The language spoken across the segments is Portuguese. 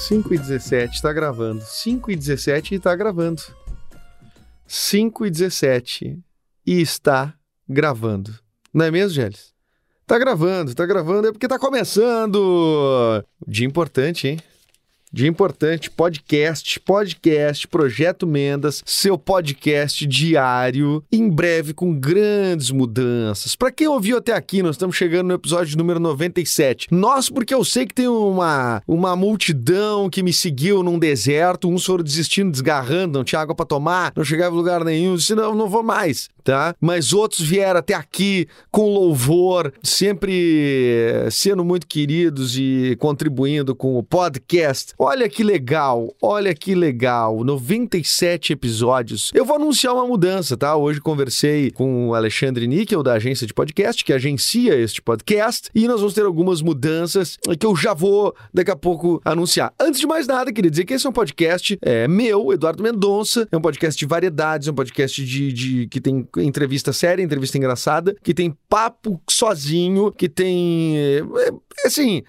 5 e 17, tá gravando. 5 e 17 e tá gravando. 5 e 17 e está gravando. Não é mesmo, Gélis? Tá gravando, tá gravando, é porque tá começando! Dia importante, hein? Dia importante, podcast, podcast, Projeto Mendas, seu podcast diário, em breve com grandes mudanças. Para quem ouviu até aqui, nós estamos chegando no episódio número 97. Nós, porque eu sei que tem uma, uma multidão que me seguiu num deserto, uns foram desistindo, desgarrando, não tinha água para tomar, não chegava em lugar nenhum, disse, não, não vou mais, tá? Mas outros vieram até aqui com louvor, sempre sendo muito queridos e contribuindo com o podcast. Olha que legal, olha que legal, 97 episódios. Eu vou anunciar uma mudança, tá? Hoje conversei com o Alexandre Níquel, da agência de podcast, que agencia este podcast, e nós vamos ter algumas mudanças que eu já vou daqui a pouco anunciar. Antes de mais nada, queria dizer que esse é um podcast é, meu, Eduardo Mendonça, é um podcast de variedades, é um podcast de, de que tem entrevista séria, entrevista engraçada, que tem papo sozinho, que tem. é, é, assim.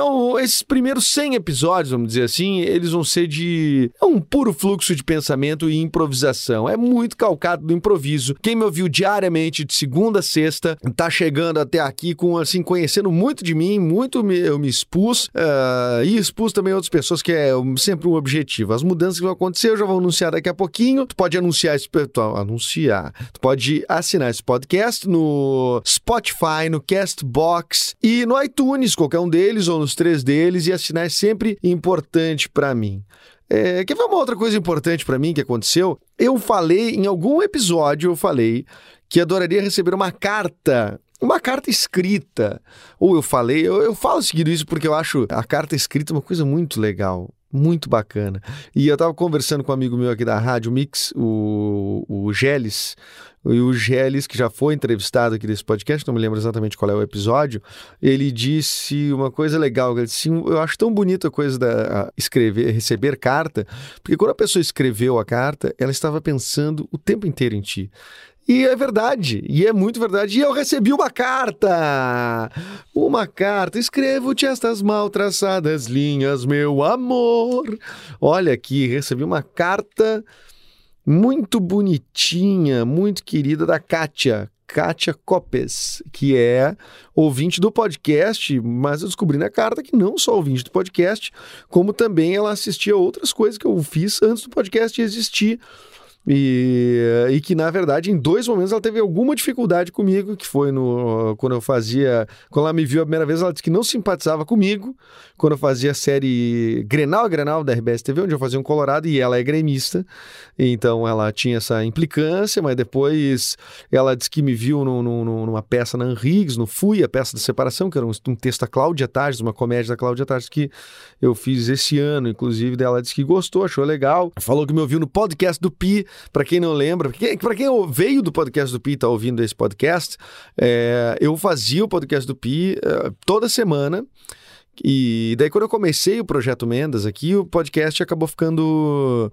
Então, esses primeiros 100 episódios, vamos dizer assim, eles vão ser de é um puro fluxo de pensamento e improvisação. É muito calcado do improviso. Quem me ouviu diariamente de segunda a sexta tá chegando até aqui com assim conhecendo muito de mim, muito me- eu me expus ah, e expus também outras pessoas que é sempre um objetivo. As mudanças que vão acontecer eu já vou anunciar daqui a pouquinho. Tu pode anunciar esse tu- anunciar. Tu pode assinar esse podcast no Spotify, no Castbox e no iTunes, qualquer um deles ou nos três deles e assinar é sempre importante pra mim. É, quer ver uma outra coisa importante pra mim que aconteceu? Eu falei, em algum episódio, eu falei que adoraria receber uma carta. Uma carta escrita. Ou eu falei, eu, eu falo seguido isso porque eu acho a carta escrita uma coisa muito legal. Muito bacana. E eu tava conversando com um amigo meu aqui da Rádio Mix, o, o Geles, e o Geles, que já foi entrevistado aqui nesse podcast, não me lembro exatamente qual é o episódio, ele disse uma coisa legal, ele disse, "Sim, eu acho tão bonita a coisa da escrever, receber carta, porque quando a pessoa escreveu a carta, ela estava pensando o tempo inteiro em ti. E é verdade, e é muito verdade. E eu recebi uma carta! Uma carta. Escrevo-te estas mal traçadas linhas, meu amor. Olha aqui, recebi uma carta muito bonitinha, muito querida da Kátia. Kátia Copes, que é ouvinte do podcast, mas eu descobri na carta que não só ouvinte do podcast, como também ela assistia outras coisas que eu fiz antes do podcast existir. E, e que, na verdade, em dois momentos ela teve alguma dificuldade comigo, que foi no quando eu fazia. Quando ela me viu a primeira vez, ela disse que não simpatizava comigo. Quando eu fazia a série Grenal a Grenal da RBS TV, onde eu fazia um Colorado, e ela é gremista. Então ela tinha essa implicância, mas depois ela disse que me viu no- no- numa peça na Henrigues, no Fui, a peça da separação, que era um, um texto da Cláudia Tardes, uma comédia da Cláudia Tardes que eu fiz esse ano, inclusive, dela disse que gostou, achou legal. Falou que me ouviu no podcast do Pi, Pra quem não lembra, para quem veio do podcast do Pi e tá ouvindo esse podcast, é, eu fazia o podcast do Pi é, toda semana. E daí, quando eu comecei o projeto Mendas aqui, o podcast acabou ficando.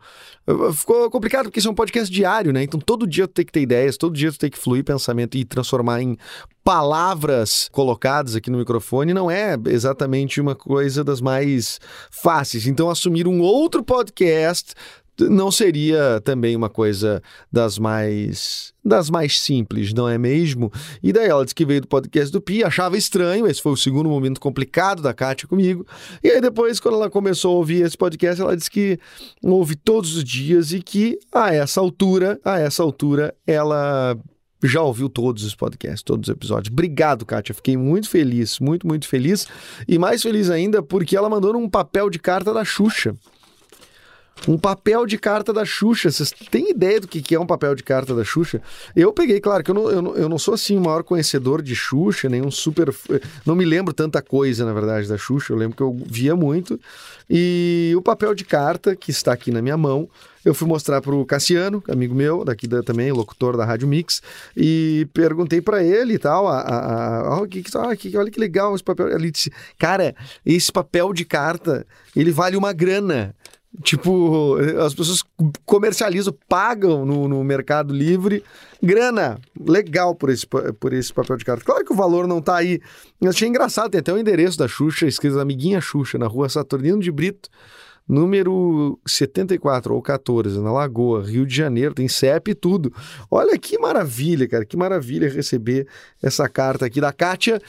Ficou complicado, porque isso é um podcast diário, né? Então todo dia tu tem que ter ideias, todo dia tu tem que fluir pensamento e transformar em palavras colocadas aqui no microfone não é exatamente uma coisa das mais fáceis. Então, assumir um outro podcast não seria também uma coisa das mais das mais simples, não é mesmo? E daí ela disse que veio do podcast do Pi, achava estranho, esse foi o segundo momento complicado da Kátia comigo. E aí depois, quando ela começou a ouvir esse podcast, ela disse que ouve todos os dias e que a essa altura, a essa altura, ela já ouviu todos os podcasts, todos os episódios. Obrigado, Kátia. Fiquei muito feliz, muito, muito feliz. E mais feliz ainda porque ela mandou um papel de carta da Xuxa. Um papel de carta da Xuxa. Vocês têm ideia do que é um papel de carta da Xuxa? Eu peguei, claro, que eu não, eu não, eu não sou assim o maior conhecedor de Xuxa, nem um super. Não me lembro tanta coisa, na verdade, da Xuxa. Eu lembro que eu via muito. E o papel de carta, que está aqui na minha mão, eu fui mostrar pro Cassiano, amigo meu, daqui da, também, locutor da Rádio Mix, e perguntei para ele e tal, a, a, a, que, ah, que, olha que legal esse papel. Ele disse, cara, esse papel de carta, ele vale uma grana. Tipo, as pessoas comercializam, pagam no, no Mercado Livre grana. Legal por esse, por esse papel de carta. Claro que o valor não tá aí. Eu achei engraçado, tem até o endereço da Xuxa, escrito Amiguinha Xuxa, na rua Saturnino de Brito, número 74 ou 14, na Lagoa, Rio de Janeiro, tem CEP e tudo. Olha que maravilha, cara, que maravilha receber essa carta aqui da Kátia.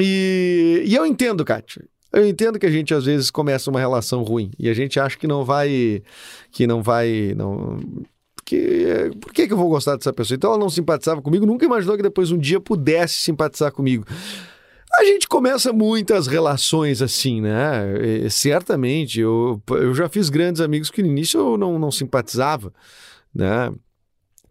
E, e eu entendo, Kátia. Eu entendo que a gente às vezes começa uma relação ruim e a gente acha que não vai que não vai não porque por que, que eu vou gostar dessa pessoa? Então ela não simpatizava comigo, nunca imaginou que depois um dia pudesse simpatizar comigo. A gente começa muitas relações assim, né? E, certamente, eu, eu já fiz grandes amigos que no início eu não, não simpatizava, né?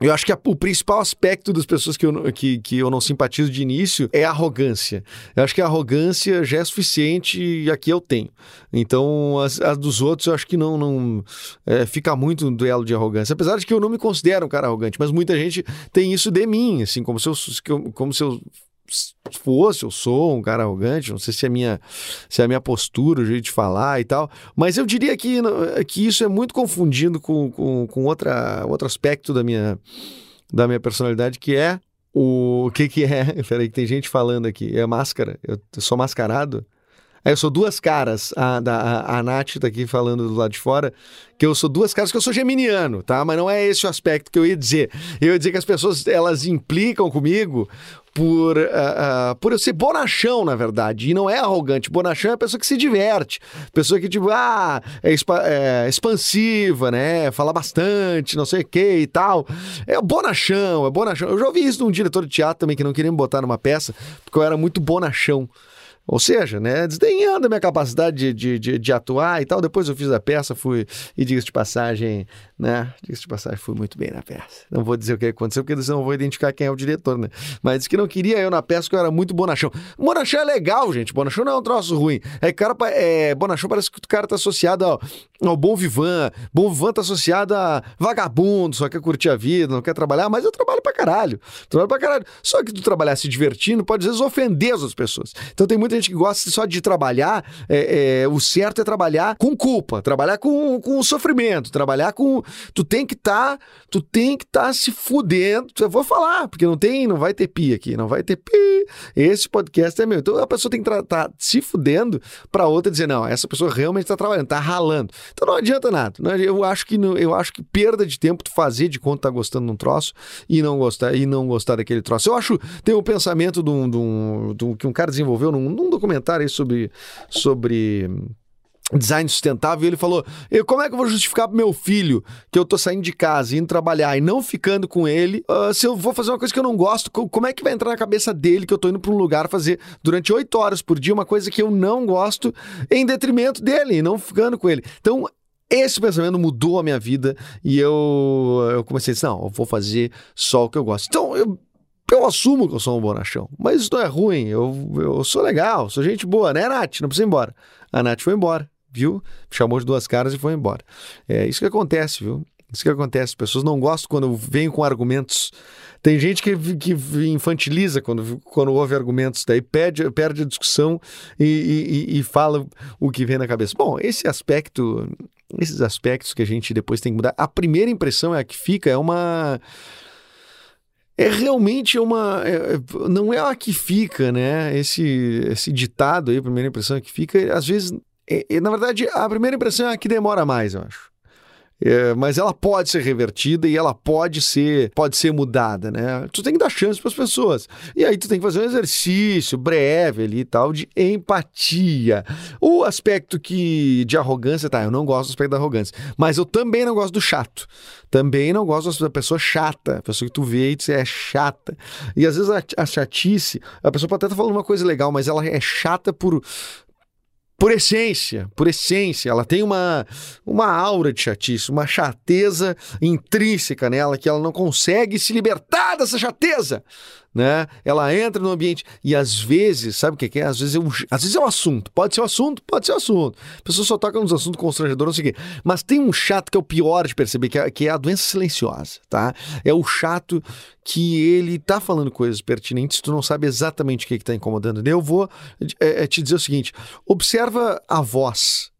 Eu acho que a, o principal aspecto das pessoas que eu, que, que eu não simpatizo de início é a arrogância. Eu acho que a arrogância já é suficiente e aqui eu tenho. Então, as, as dos outros eu acho que não, não é, fica muito no duelo de arrogância. Apesar de que eu não me considero um cara arrogante, mas muita gente tem isso de mim, assim, como se eu, como se eu fosse, eu sou um cara arrogante, não sei se é a minha, se é a minha postura, o jeito de falar e tal, mas eu diria que, que isso é muito confundido com, com, com outra, outro aspecto da minha, da minha personalidade, que é o, o que que é? Peraí, que tem gente falando aqui, é máscara, eu sou mascarado? Aí eu sou duas caras. A, a, a Nath tá aqui falando do lado de fora, que eu sou duas caras, que eu sou geminiano, tá? Mas não é esse o aspecto que eu ia dizer. Eu ia dizer que as pessoas, elas implicam comigo por, uh, uh, por eu ser bonachão, na verdade, e não é arrogante. Bonachão é a pessoa que se diverte, pessoa que, tipo, ah, é, é expansiva, né? Fala bastante, não sei o que e tal. É bonachão, é bonachão. Eu já ouvi isso de um diretor de teatro também que não queria me botar numa peça, porque eu era muito bonachão. Ou seja, né, desdenhando a minha capacidade de, de, de, atuar e tal. Depois eu fiz a peça, fui, e diga-se de passagem, né? Diga-se de passagem, fui muito bem na peça. Não vou dizer o que aconteceu, porque senão eu vou identificar quem é o diretor, né? Mas disse que não queria eu na peça, porque eu era muito bonachão. Bonachão é legal, gente. Bonachão não é um troço ruim. É cara, é, bonachão parece que o cara tá associado ao, ao bom vivan. Bom vivan tá associado a vagabundo, só quer curtir a vida, não quer trabalhar, mas eu trabalho pra caralho. Trabalho pra caralho. Só que tu trabalhar se divertindo pode às vezes ofender as outras pessoas. Então tem muita muita gente que gosta só de trabalhar, é, é, o certo é trabalhar com culpa, trabalhar com, com sofrimento, trabalhar com. Tu tem que estar, tá, tu tem que estar tá se fudendo. Eu vou falar, porque não tem, não vai ter pi aqui, não vai ter pi. Esse podcast é meu. Então a pessoa tem que estar tá se fudendo para outra dizer, não, essa pessoa realmente está trabalhando, está ralando. Então não adianta nada. Não, eu acho que eu acho que perda de tempo tu fazer de conta tá gostando de um troço e não gostar e não gostar daquele troço. Eu acho tem um pensamento de um, de um, de um que um cara desenvolveu num, num documentário aí sobre, sobre design sustentável, e ele falou: como é que eu vou justificar pro meu filho que eu tô saindo de casa, indo trabalhar e não ficando com ele, uh, se eu vou fazer uma coisa que eu não gosto, como é que vai entrar na cabeça dele que eu tô indo para um lugar fazer durante oito horas por dia uma coisa que eu não gosto em detrimento dele, não ficando com ele. Então, esse pensamento mudou a minha vida e eu, eu comecei a dizer, não, eu vou fazer só o que eu gosto. Então, eu eu assumo que eu sou um bonachão, mas isso não é ruim. Eu, eu sou legal, sou gente boa, né, Nath? Não precisa ir embora. A Nath foi embora, viu? Chamou de duas caras e foi embora. É isso que acontece, viu? Isso que acontece. As pessoas não gostam quando vêm com argumentos. Tem gente que, que infantiliza quando, quando ouve argumentos, daí perde, perde a discussão e, e, e fala o que vem na cabeça. Bom, esse aspecto, esses aspectos que a gente depois tem que mudar. A primeira impressão é a que fica, é uma é realmente uma. É, é, não é a que fica, né? Esse, esse ditado aí, primeira impressão é que fica, às vezes. É, é, na verdade, a primeira impressão é a que demora mais, eu acho. É, mas ela pode ser revertida e ela pode ser pode ser mudada, né? Tu tem que dar chance para as pessoas. E aí tu tem que fazer um exercício breve ali e tal de empatia. O aspecto que de arrogância, tá, eu não gosto do aspecto da arrogância, mas eu também não gosto do chato. Também não gosto da pessoa chata, a pessoa que tu vê e diz é chata. E às vezes a, a chatice, a pessoa pode até estar tá falando uma coisa legal, mas ela é chata por por essência, por essência, ela tem uma, uma aura de chatice, uma chateza intrínseca nela que ela não consegue se libertar dessa chateza. Né? Ela entra no ambiente e às vezes, sabe o que é? Às vezes é um, às vezes é um assunto. Pode ser um assunto, pode ser um assunto. A pessoa só toca nos assuntos constrangedores, não sei o quê. Mas tem um chato que é o pior de perceber, que é, que é a doença silenciosa, tá? É o chato que ele tá falando coisas pertinentes, tu não sabe exatamente o que que tá incomodando. Eu vou é, é, te dizer o seguinte: observa a voz.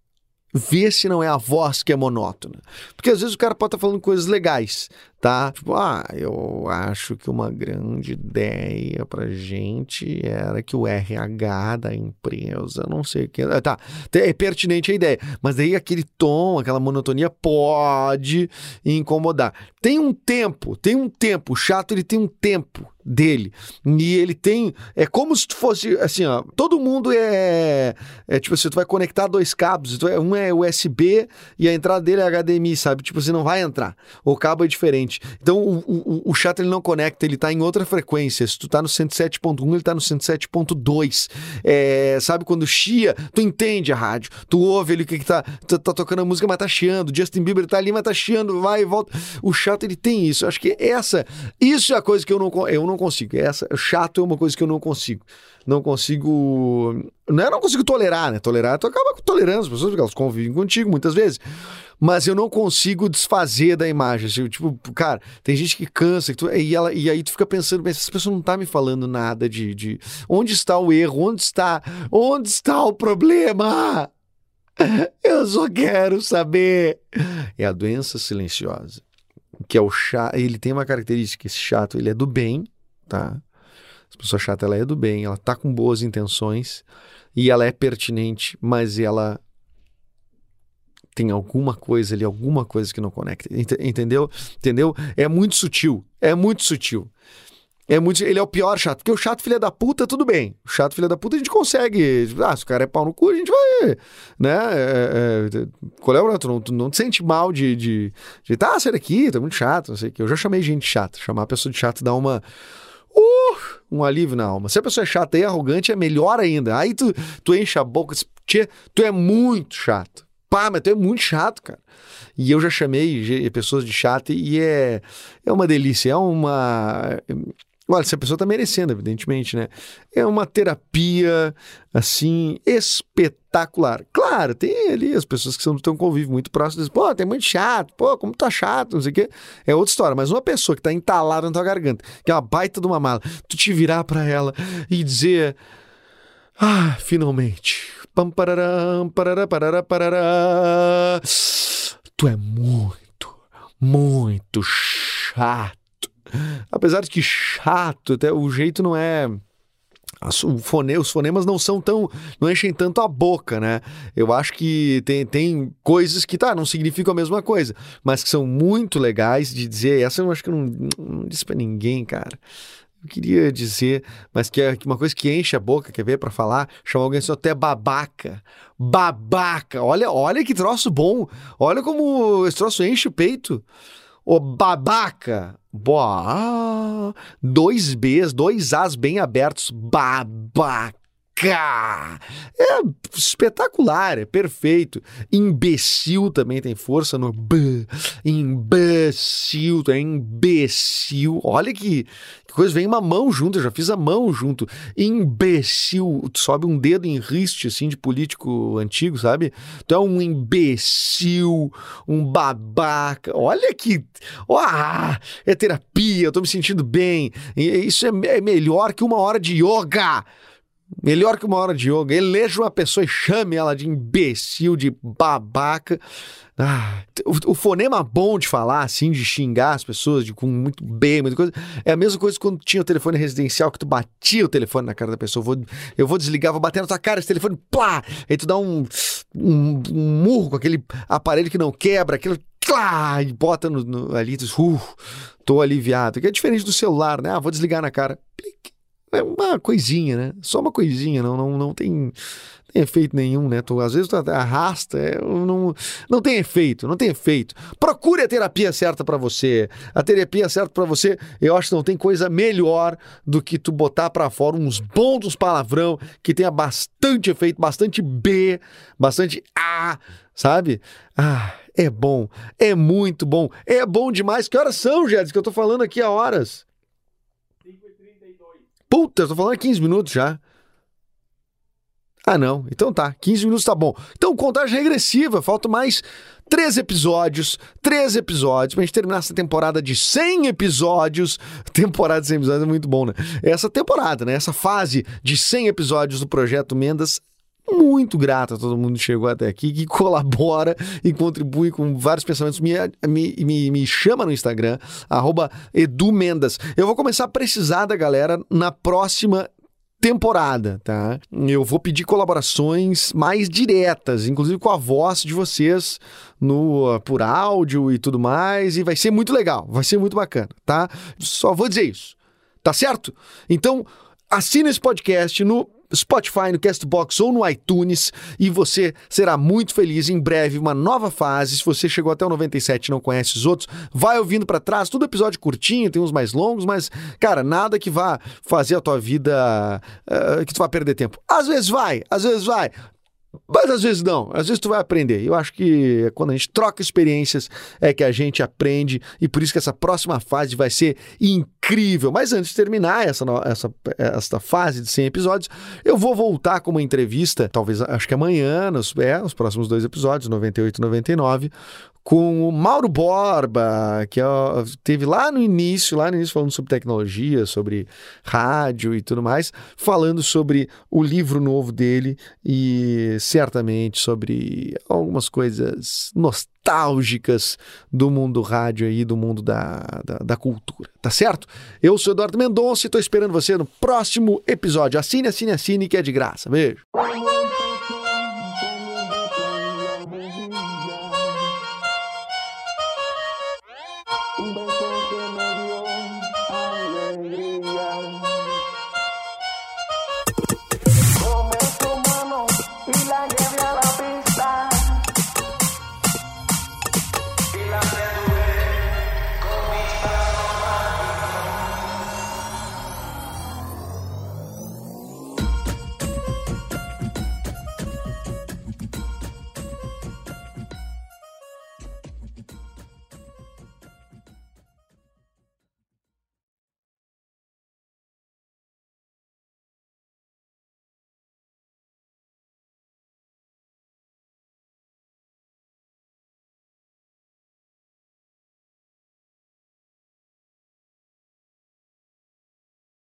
Vê se não é a voz que é monótona. Porque às vezes o cara pode estar falando coisas legais, tá? Tipo, ah, eu acho que uma grande ideia pra gente era que o RH da empresa, não sei o que. ah, Tá, é pertinente a ideia. Mas daí aquele tom, aquela monotonia pode incomodar. Tem um tempo, tem um tempo. O chato, ele tem um tempo dele. E ele tem. É como se tu fosse assim, ó. Todo mundo é. É tipo assim, tu vai conectar dois cabos. tu é- Um é USB e a entrada dele é HDMI, sabe? Tipo, você não vai entrar. O cabo é diferente. Então o, o, o chato ele não conecta, ele tá em outra frequência. Se tu tá no 107.1, ele tá no 107.2. É, sabe quando chia, tu entende a rádio. Tu ouve ele que, que tá, tá. tá tocando a música, mas tá chiando. Justin Bieber tá ali, mas tá chiando, vai e volta. O chato ele tem isso. Acho que essa. Isso é a coisa que eu não, eu não consigo. Essa, chato é uma coisa que eu não consigo. Não consigo. Não é não consigo tolerar, né? Tolerar, tu acaba tolerando as pessoas, porque elas convivem contigo muitas vezes. Mas eu não consigo desfazer da imagem. assim, tipo, cara, tem gente que cansa que tu- e, ela, e aí tu fica pensando, mas essa pessoa não tá me falando nada de, de. Onde está o erro? Onde está? Onde está o problema? Eu só quero saber. É a doença silenciosa. Que é o chato. Ele tem uma característica, esse chato, ele é do bem, tá? Essa pessoa chata, ela é do bem, ela tá com boas intenções e ela é pertinente, mas ela tem alguma coisa ali, alguma coisa que não conecta. Ente- Entendeu? Entendeu? É muito sutil. É muito sutil. É muito, ele é o pior chato, porque o chato filha da puta, tudo bem. O chato filha da puta a gente consegue. Ah, se o cara é pau no cu, a gente vai. Né? É, é, qual é o tu não, tu não te sente mal de. de, de tá, sai daqui, tá muito chato, não sei o que. Eu já chamei gente chata. Chamar a pessoa de chato dá uma. Um alívio na alma. Se a pessoa é chata e arrogante, é melhor ainda. Aí tu, tu enche a boca, tchê, tu é muito chato. Pá, mas tu é muito chato, cara. E eu já chamei pessoas de chato e é, é uma delícia, é uma. Olha, se a pessoa tá merecendo, evidentemente, né? É uma terapia, assim, espetacular. Claro, tem ali as pessoas que são do teu convívio muito próximas, dizem, pô, tem muito chato, pô, como tá chato, não sei o quê. É outra história, mas uma pessoa que tá entalada na tua garganta, que é uma baita de uma mala, tu te virar pra ela e dizer, ah, finalmente. Pam, pararam, parará, parará, parará. Tu é muito, muito chato. Apesar de que chato, até o jeito não é. fone- os fonemas não são tão. não enchem tanto a boca, né? Eu acho que tem, tem coisas que, tá, não significam a mesma coisa, mas que são muito legais de dizer. Essa eu acho que eu não, não disse pra ninguém, cara. Eu queria dizer, mas que é uma coisa que enche a boca, quer ver, pra falar, chamar alguém só até babaca. Babaca! Olha, olha que troço bom! Olha como esse troço enche o peito. Ô babaca! Boa! Dois Bs, dois As bem abertos. Babaca! É espetacular, é perfeito. Imbecil também tem força no B. Imbecil, é imbecil. Olha que, que coisa, vem uma mão junto, eu já fiz a mão junto. Imbecil, sobe um dedo em riste, assim, de político antigo, sabe? Tu é um imbecil, um babaca. Olha que. Ah, é terapia, eu tô me sentindo bem. Isso é, é melhor que uma hora de yoga. Melhor que uma hora de yoga. Eleja uma pessoa e chame ela de imbecil, de babaca. Ah, o, o fonema bom de falar, assim, de xingar as pessoas, de com muito bem, muita coisa, é a mesma coisa quando tinha o telefone residencial, que tu batia o telefone na cara da pessoa. Vou, eu vou desligar, vou bater na tua cara esse telefone, plá! Aí tu dá um, um, um murro com aquele aparelho que não quebra, aquilo. Clá, e bota no, no- ali, tu uh, tô aliviado. Que é diferente do celular, né? Ah, vou desligar na cara. Plic. É uma coisinha, né? Só uma coisinha, não, não, não tem, tem efeito nenhum, né? Tu, às vezes tu arrasta, é, não, não tem efeito, não tem efeito. Procure a terapia certa pra você. A terapia certa pra você, eu acho que não tem coisa melhor do que tu botar pra fora uns bons palavrão que tenha bastante efeito, bastante B, bastante A, sabe? Ah, é bom, é muito bom, é bom demais. Que horas são, Jéssica? Que eu tô falando aqui há horas. Puta, tô falando há 15 minutos já. Ah, não. Então tá. 15 minutos tá bom. Então, contagem regressiva. Faltam mais três episódios. Três episódios pra gente terminar essa temporada de 100 episódios. Temporada de 100 episódios é muito bom, né? Essa temporada, né? Essa fase de 100 episódios do Projeto Mendas. Muito grato a todo mundo que chegou até aqui, que colabora e contribui com vários pensamentos. Me, me, me, me chama no Instagram, arroba Edu Mendas. Eu vou começar a precisar da galera na próxima temporada, tá? Eu vou pedir colaborações mais diretas, inclusive com a voz de vocês no por áudio e tudo mais, e vai ser muito legal, vai ser muito bacana, tá? Só vou dizer isso. Tá certo? Então, assina esse podcast no Spotify, no Castbox ou no iTunes e você será muito feliz. Em breve, uma nova fase. Se você chegou até o 97 e não conhece os outros, vai ouvindo para trás. Tudo episódio curtinho, tem uns mais longos, mas, cara, nada que vá fazer a tua vida. uh, que tu vá perder tempo. Às vezes vai, às vezes vai. Mas às vezes não, às vezes tu vai aprender. Eu acho que quando a gente troca experiências é que a gente aprende e por isso que essa próxima fase vai ser incrível. Mas antes de terminar essa, essa, essa fase de 100 episódios, eu vou voltar com uma entrevista, talvez acho que amanhã, nos, é, os próximos dois episódios, 98 e 99, com o Mauro Borba, que ó, teve lá no início, lá no início falando sobre tecnologia, sobre rádio e tudo mais, falando sobre o livro novo dele e certamente sobre algumas coisas nostálgicas do mundo rádio aí, do mundo da, da, da cultura, tá certo? Eu sou Eduardo Mendonça e tô esperando você no próximo episódio. Assine, assine, assine que é de graça. Beijo.